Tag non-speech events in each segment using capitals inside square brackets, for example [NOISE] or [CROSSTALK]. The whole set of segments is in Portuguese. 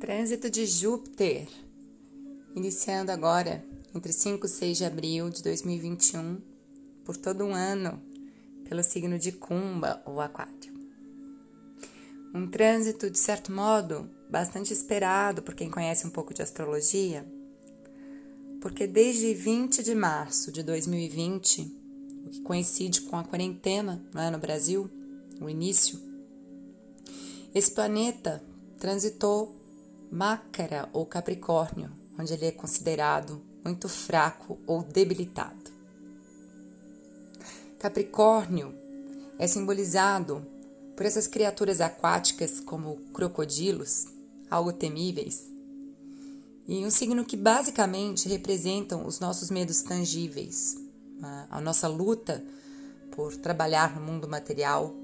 Trânsito de Júpiter, iniciando agora entre 5 e 6 de abril de 2021, por todo um ano, pelo signo de Cumba ou Aquário. Um trânsito, de certo modo, bastante esperado por quem conhece um pouco de astrologia, porque desde 20 de março de 2020, o que coincide com a quarentena é, no Brasil, o início, esse planeta transitou Mácara ou Capricórnio, onde ele é considerado muito fraco ou debilitado. Capricórnio é simbolizado por essas criaturas aquáticas como crocodilos, algo temíveis, e um signo que basicamente representam os nossos medos tangíveis, a nossa luta por trabalhar no mundo material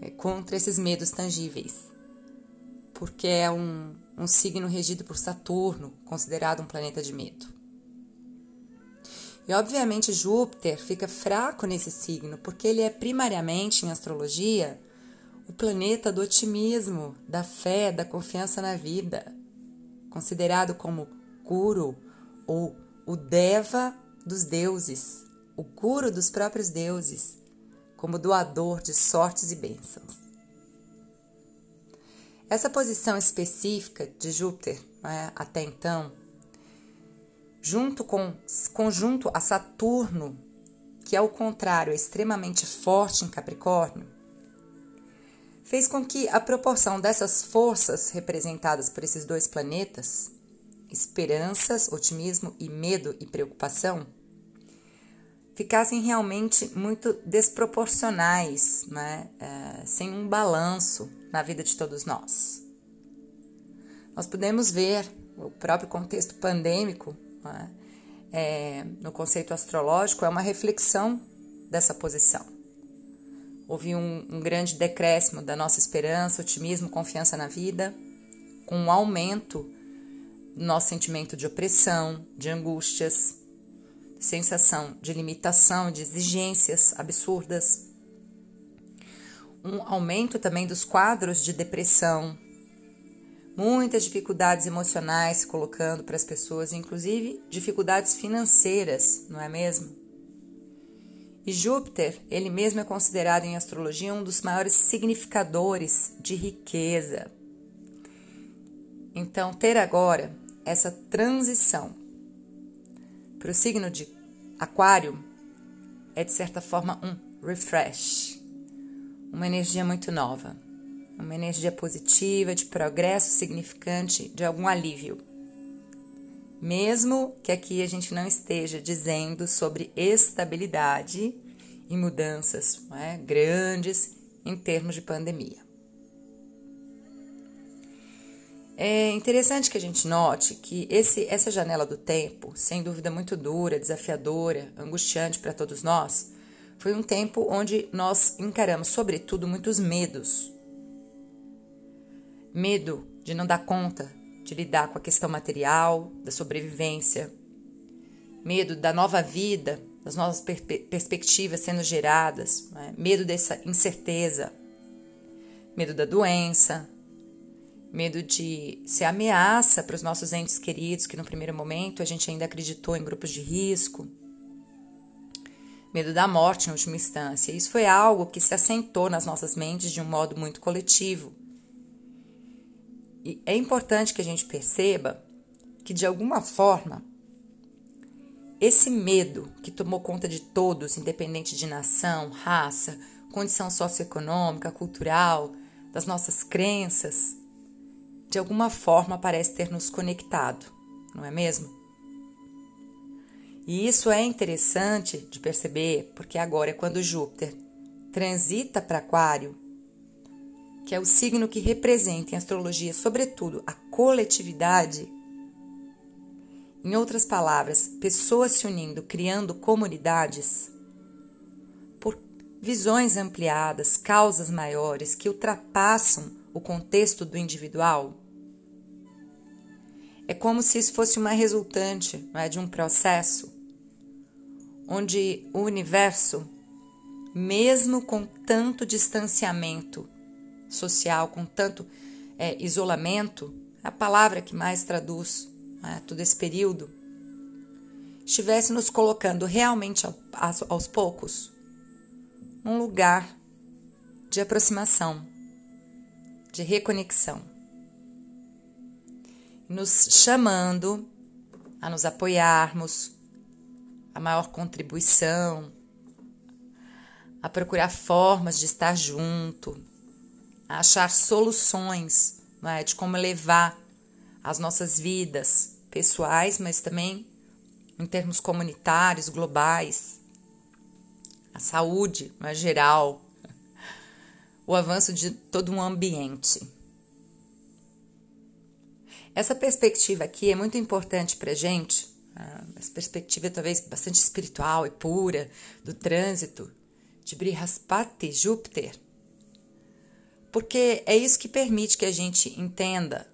é, contra esses medos tangíveis, porque é um, um signo regido por Saturno, considerado um planeta de medo. E obviamente Júpiter fica fraco nesse signo, porque ele é primariamente em astrologia o planeta do otimismo, da fé, da confiança na vida, considerado como Guru ou o Deva dos deuses, o Guru dos próprios deuses, como doador de sortes e bênçãos. Essa posição específica de Júpiter, né, até então, junto com conjunto a Saturno, que ao contrário é extremamente forte em Capricórnio, fez com que a proporção dessas forças representadas por esses dois planetas, esperanças, otimismo e medo e preocupação, ficassem realmente muito desproporcionais, né? É, sem um balanço na vida de todos nós. Nós podemos ver o próprio contexto pandêmico, né? é, no conceito astrológico, é uma reflexão dessa posição. Houve um, um grande decréscimo da nossa esperança, otimismo, confiança na vida, com um aumento do nosso sentimento de opressão, de angústias, sensação de limitação, de exigências absurdas, um aumento também dos quadros de depressão, muitas dificuldades emocionais se colocando para as pessoas, inclusive dificuldades financeiras, não é mesmo? E Júpiter, ele mesmo é considerado em astrologia um dos maiores significadores de riqueza. Então, ter agora essa transição para o signo de Aquário é, de certa forma, um refresh uma energia muito nova, uma energia positiva, de progresso significante, de algum alívio. Mesmo que aqui a gente não esteja dizendo sobre estabilidade e mudanças é, grandes em termos de pandemia. É interessante que a gente note que esse, essa janela do tempo, sem dúvida muito dura, desafiadora, angustiante para todos nós, foi um tempo onde nós encaramos, sobretudo, muitos medos. Medo de não dar conta de lidar com a questão material, da sobrevivência. Medo da nova vida, das novas per perspectivas sendo geradas. Né? Medo dessa incerteza. Medo da doença. Medo de ser ameaça para os nossos entes queridos, que no primeiro momento a gente ainda acreditou em grupos de risco medo da morte em última instância. Isso foi algo que se assentou nas nossas mentes de um modo muito coletivo. E é importante que a gente perceba que, de alguma forma, esse medo que tomou conta de todos, independente de nação, raça, condição socioeconômica, cultural, das nossas crenças, de alguma forma parece ter nos conectado, não é mesmo? E isso é interessante de perceber, porque agora é quando Júpiter transita para Aquário, que é o signo que representa em astrologia, sobretudo, a coletividade. Em outras palavras, pessoas se unindo, criando comunidades por visões ampliadas, causas maiores que ultrapassam o contexto do individual. É como se isso fosse uma resultante é, de um processo onde o universo, mesmo com tanto distanciamento social, com tanto é, isolamento, a palavra que mais traduz né, todo esse período, estivesse nos colocando realmente aos poucos num lugar de aproximação, de reconexão, nos chamando a nos apoiarmos, a maior contribuição, a procurar formas de estar junto, a achar soluções é, de como levar as nossas vidas pessoais, mas também em termos comunitários, globais, a saúde é, geral, o avanço de todo um ambiente. Essa perspectiva aqui é muito importante para gente, essa perspectiva talvez bastante espiritual e pura do trânsito de Brihaspati, Júpiter, porque é isso que permite que a gente entenda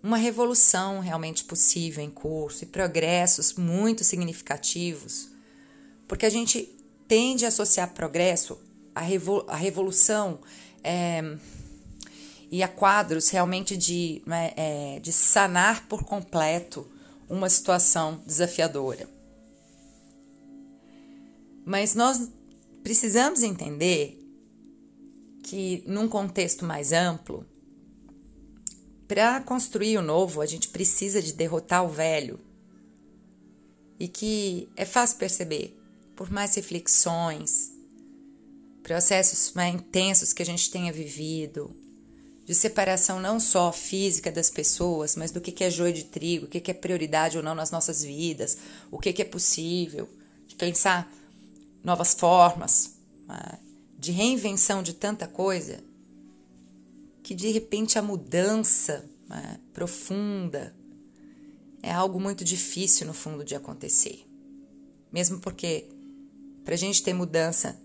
uma revolução realmente possível em curso e progressos muito significativos, porque a gente tende a associar progresso à revolução é, e a quadros realmente de, né, é, de sanar por completo uma situação desafiadora. Mas nós precisamos entender que, num contexto mais amplo, para construir o novo, a gente precisa de derrotar o velho. E que é fácil perceber, por mais reflexões, processos mais intensos que a gente tenha vivido, de separação não só física das pessoas, mas do que é joio de trigo, o que é prioridade ou não nas nossas vidas, o que é possível, de pensar novas formas, né, de reinvenção de tanta coisa, que de repente a mudança né, profunda é algo muito difícil no fundo de acontecer. Mesmo porque, para a gente ter mudança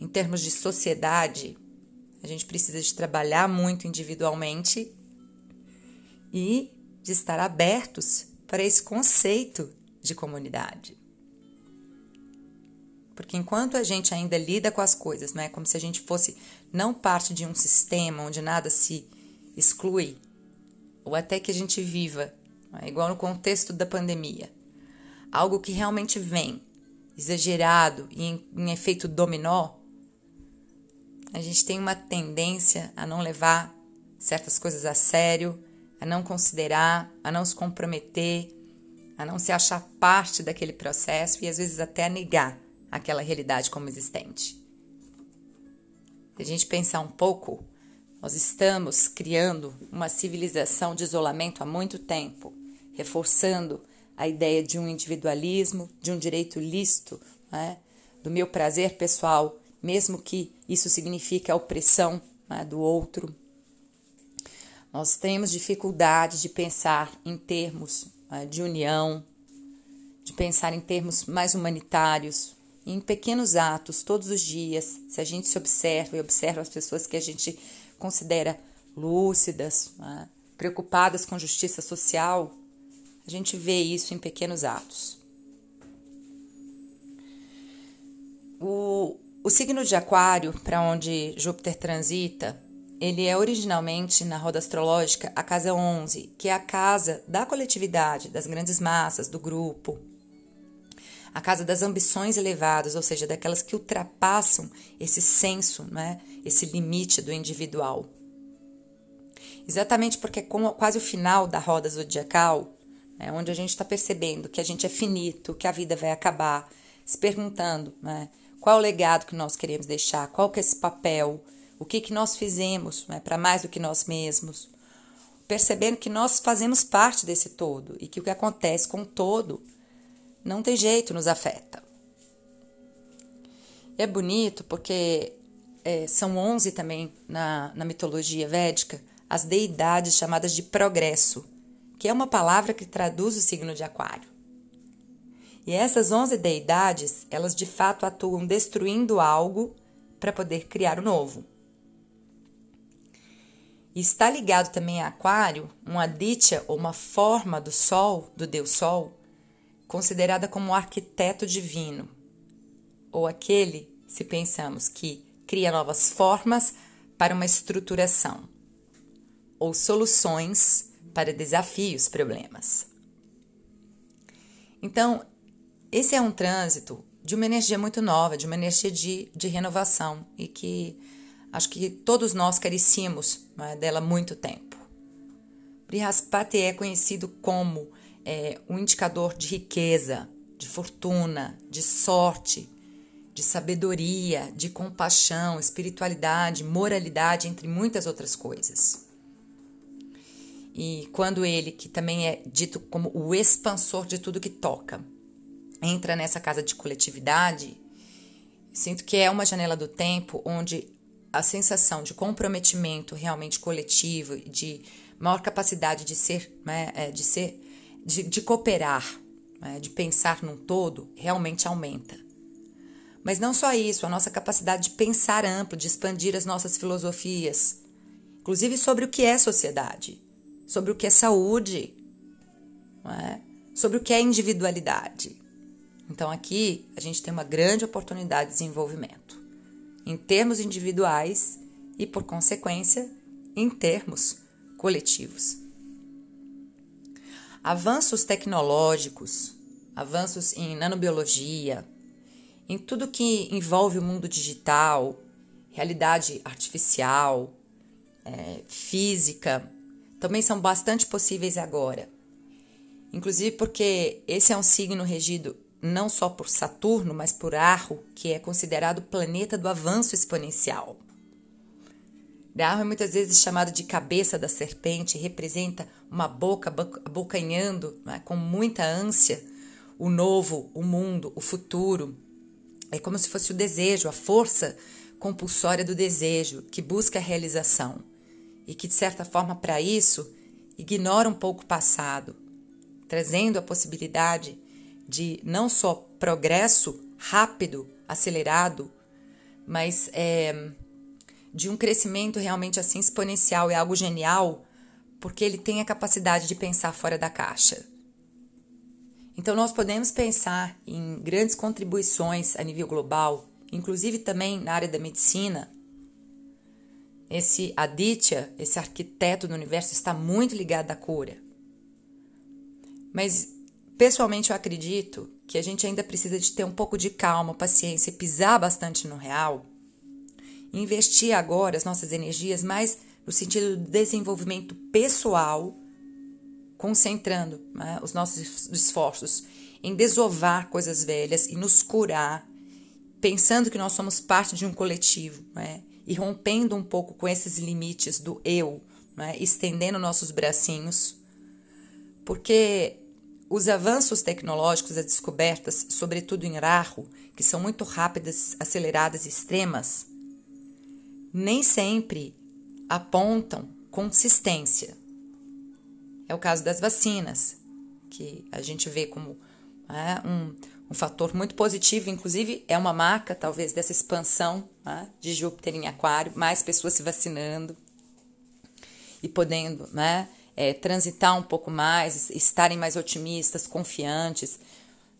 em termos de sociedade, a gente precisa de trabalhar muito individualmente e de estar abertos para esse conceito de comunidade. Porque enquanto a gente ainda lida com as coisas, não é como se a gente fosse não parte de um sistema onde nada se exclui, ou até que a gente viva, é? igual no contexto da pandemia, algo que realmente vem exagerado e em, em efeito dominó, a gente tem uma tendência a não levar certas coisas a sério, a não considerar, a não se comprometer, a não se achar parte daquele processo e às vezes até a negar aquela realidade como existente. Se a gente pensar um pouco, nós estamos criando uma civilização de isolamento há muito tempo, reforçando a ideia de um individualismo, de um direito lícito, né, do meu prazer pessoal mesmo que isso signifique a opressão né, do outro. Nós temos dificuldade de pensar em termos né, de união, de pensar em termos mais humanitários, em pequenos atos, todos os dias. Se a gente se observa e observa as pessoas que a gente considera lúcidas, né, preocupadas com justiça social, a gente vê isso em pequenos atos. O, o signo de Aquário, para onde Júpiter transita, ele é originalmente, na roda astrológica, a casa 11, que é a casa da coletividade, das grandes massas, do grupo. A casa das ambições elevadas, ou seja, daquelas que ultrapassam esse senso, né, esse limite do individual. Exatamente porque é quase o final da roda zodiacal, né, onde a gente está percebendo que a gente é finito, que a vida vai acabar, se perguntando, né, qual o legado que nós queremos deixar? Qual que é esse papel? O que, que nós fizemos né, para mais do que nós mesmos? Percebendo que nós fazemos parte desse todo e que o que acontece com o todo não tem jeito, nos afeta. É bonito porque é, são 11 também na, na mitologia védica as deidades chamadas de progresso, que é uma palavra que traduz o signo de Aquário. E essas onze deidades, elas de fato atuam destruindo algo para poder criar o novo. E está ligado também a Aquário, um aditya ou uma forma do Sol, do Deus Sol, considerada como o arquiteto divino, ou aquele, se pensamos, que cria novas formas para uma estruturação. ou soluções para desafios, problemas. Então, esse é um trânsito de uma energia muito nova, de uma energia de, de renovação e que acho que todos nós carecíamos é, dela há muito tempo. Brihaspati é conhecido como é, um indicador de riqueza, de fortuna, de sorte, de sabedoria, de compaixão, espiritualidade, moralidade, entre muitas outras coisas. E quando ele, que também é dito como o expansor de tudo que toca, entra nessa casa de coletividade, sinto que é uma janela do tempo onde a sensação de comprometimento realmente coletivo, de maior capacidade de ser, né, é, de ser, de, de cooperar, né, de pensar num todo, realmente aumenta. Mas não só isso, a nossa capacidade de pensar amplo, de expandir as nossas filosofias, inclusive sobre o que é sociedade, sobre o que é saúde, é? sobre o que é individualidade. Então aqui a gente tem uma grande oportunidade de desenvolvimento, em termos individuais e, por consequência, em termos coletivos. Avanços tecnológicos, avanços em nanobiologia, em tudo que envolve o mundo digital, realidade artificial, é, física, também são bastante possíveis agora. Inclusive porque esse é um signo regido não só por Saturno, mas por Arro, que é considerado o planeta do avanço exponencial. Arro é muitas vezes chamado de cabeça da serpente, representa uma boca abocanhando né, com muita ânsia o novo, o mundo, o futuro. É como se fosse o desejo, a força compulsória do desejo que busca a realização e que, de certa forma, para isso, ignora um pouco o passado, trazendo a possibilidade de não só progresso rápido, acelerado, mas é, de um crescimento realmente assim exponencial, é algo genial, porque ele tem a capacidade de pensar fora da caixa. Então nós podemos pensar em grandes contribuições a nível global, inclusive também na área da medicina. Esse Aditya, esse arquiteto do universo, está muito ligado à cura. Mas Pessoalmente, eu acredito que a gente ainda precisa de ter um pouco de calma, paciência e pisar bastante no real. Investir agora as nossas energias mais no sentido do desenvolvimento pessoal, concentrando né, os nossos esforços em desovar coisas velhas e nos curar, pensando que nós somos parte de um coletivo né, e rompendo um pouco com esses limites do eu, né, estendendo nossos bracinhos, porque os avanços tecnológicos, as descobertas, sobretudo em Rahu, que são muito rápidas, aceleradas e extremas, nem sempre apontam consistência. É o caso das vacinas, que a gente vê como é, um, um fator muito positivo, inclusive é uma marca, talvez, dessa expansão né, de Júpiter em Aquário, mais pessoas se vacinando e podendo né, é, transitar um pouco mais, estarem mais otimistas, confiantes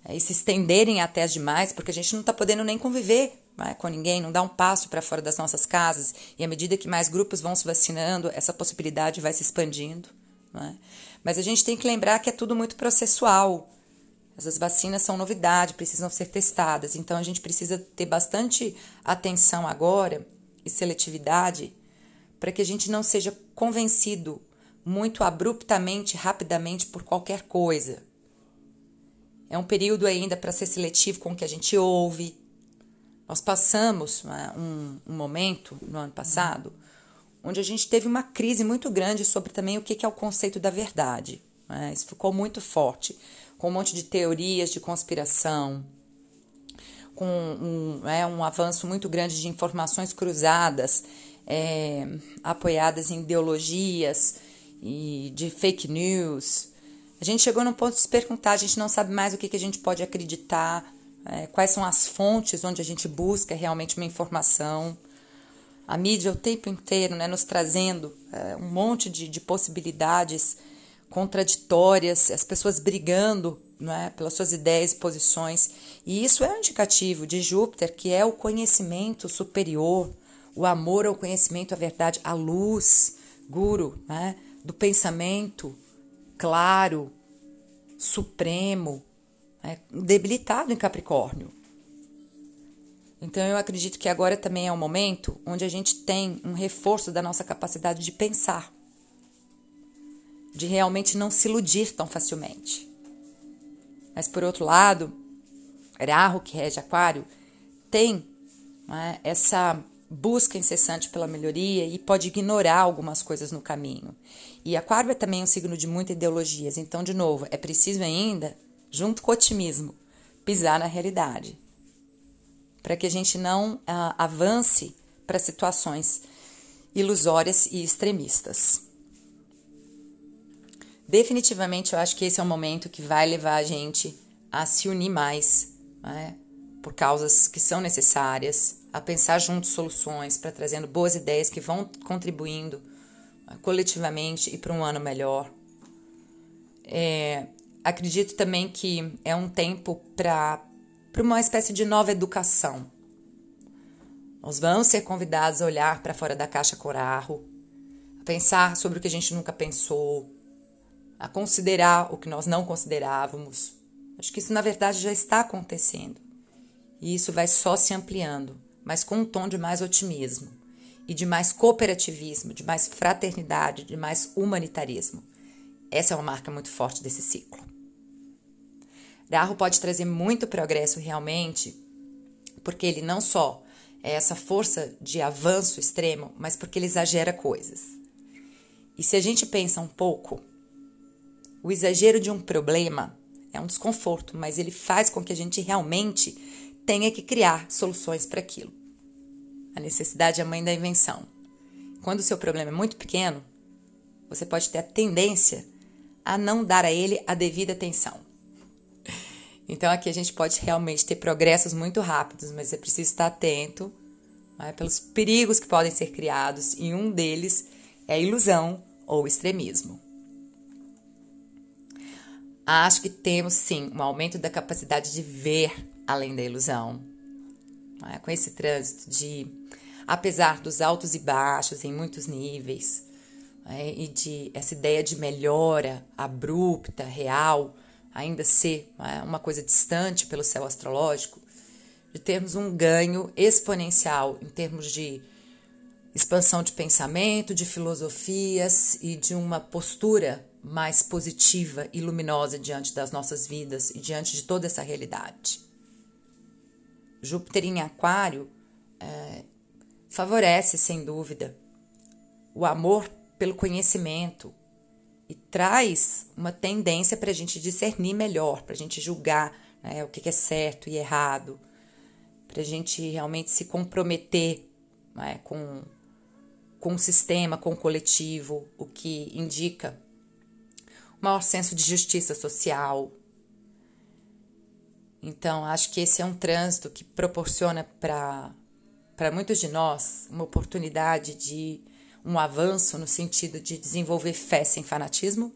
é, e se estenderem até demais, porque a gente não está podendo nem conviver né, com ninguém, não dá um passo para fora das nossas casas. E à medida que mais grupos vão se vacinando, essa possibilidade vai se expandindo. Né? Mas a gente tem que lembrar que é tudo muito processual. Essas vacinas são novidade, precisam ser testadas. Então a gente precisa ter bastante atenção agora e seletividade para que a gente não seja convencido muito abruptamente, rapidamente por qualquer coisa. É um período ainda para ser seletivo com o que a gente ouve. Nós passamos né, um, um, momento no ano passado onde a gente teve uma crise muito grande sobre também o que é o conceito da verdade. Né? Isso ficou muito forte, com um monte de teorias de conspiração, com um, é, um avanço muito grande de informações cruzadas, é, apoiadas em ideologias e de fake news. A gente chegou num ponto de se perguntar, a gente não sabe mais o que, que a gente pode acreditar, é, quais são as fontes onde a gente busca realmente uma informação. A mídia o tempo inteiro né, nos trazendo é, um monte de, de possibilidades contraditórias, as pessoas brigando é, pelas suas ideias e posições. E isso é um indicativo de Júpiter, que é o conhecimento superior, o amor ao conhecimento, a verdade, a luz guru, né? Do pensamento claro, supremo, né? debilitado em Capricórnio. Então eu acredito que agora também é um momento onde a gente tem um reforço da nossa capacidade de pensar, de realmente não se iludir tão facilmente. Mas por outro lado, Rahu, que rege Aquário, tem né, essa busca incessante pela melhoria e pode ignorar algumas coisas no caminho. E Aquário é também um signo de muitas ideologias, então, de novo, é preciso ainda, junto com o otimismo, pisar na realidade para que a gente não uh, avance para situações ilusórias e extremistas. Definitivamente, eu acho que esse é o momento que vai levar a gente a se unir mais, né, por causas que são necessárias, a pensar juntos soluções, para trazendo boas ideias que vão contribuindo uh, coletivamente e para um ano melhor. É, acredito também que é um tempo para uma espécie de nova educação. Nós vamos ser convidados a olhar para fora da caixa corarro, a pensar sobre o que a gente nunca pensou, a considerar o que nós não considerávamos. Acho que isso, na verdade, já está acontecendo. E isso vai só se ampliando, mas com um tom de mais otimismo e de mais cooperativismo, de mais fraternidade, de mais humanitarismo. Essa é uma marca muito forte desse ciclo. Rahu pode trazer muito progresso realmente, porque ele não só é essa força de avanço extremo, mas porque ele exagera coisas. E se a gente pensa um pouco, o exagero de um problema é um desconforto, mas ele faz com que a gente realmente tenha que criar soluções para aquilo. A necessidade é a mãe da invenção. Quando o seu problema é muito pequeno, você pode ter a tendência a não dar a ele a devida atenção. Então aqui a gente pode realmente ter progressos muito rápidos, mas é preciso estar atento né, pelos perigos que podem ser criados, e um deles é a ilusão ou extremismo. Acho que temos sim um aumento da capacidade de ver além da ilusão. Né, com esse trânsito de, apesar dos altos e baixos em muitos níveis, né, e de essa ideia de melhora abrupta, real, ainda ser é, uma coisa distante pelo céu astrológico, de termos um ganho exponencial em termos de expansão de pensamento, de filosofias e de uma postura mais positiva e luminosa diante das nossas vidas e diante de toda essa realidade. Júpiter em Aquário é, favorece, sem dúvida, o amor pelo conhecimento, e traz uma tendência para a gente discernir melhor, para a gente julgar né, o que é certo e errado, para a gente realmente se comprometer né, com, com o sistema, com o coletivo, o que indica maior senso de justiça social. Então, acho que esse é um trânsito que proporciona para muitos de nós uma oportunidade de um avanço no sentido de desenvolver fé sem fanatismo,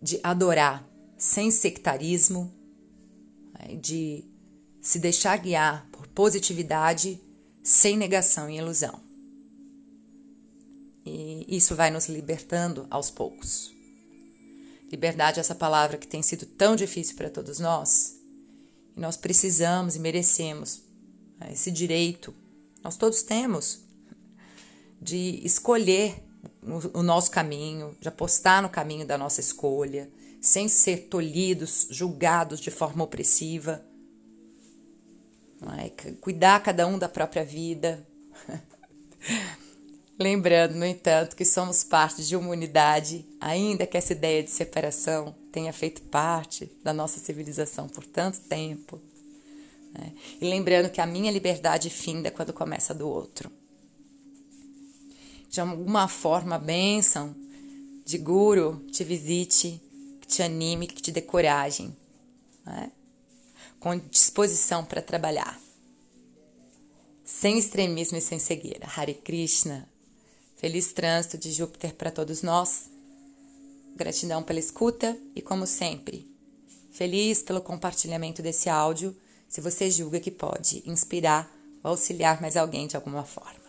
de adorar sem sectarismo, né, de se deixar guiar por positividade sem negação e ilusão. E isso vai nos libertando aos poucos. Liberdade é essa palavra que tem sido tão difícil para todos nós. E nós precisamos e merecemos né, esse direito. Nós todos temos de escolher o nosso caminho, de apostar no caminho da nossa escolha, sem ser tolhidos, julgados de forma opressiva. É? Cuidar cada um da própria vida. [LAUGHS] Lembrando, no entanto, que somos parte de uma unidade, ainda que essa ideia de separação tenha feito parte da nossa civilização por tanto tempo. Né? E lembrando que a minha liberdade finda quando começa do outro de alguma forma a bênção de guru te visite, que te anime, que te dê coragem, né? com disposição para trabalhar. Sem extremismo e sem cegueira. Hare Krishna. Feliz trânsito de Júpiter para todos nós. Gratidão pela escuta e, como sempre, feliz pelo compartilhamento desse áudio, se você julga que pode inspirar ou auxiliar mais alguém de alguma forma.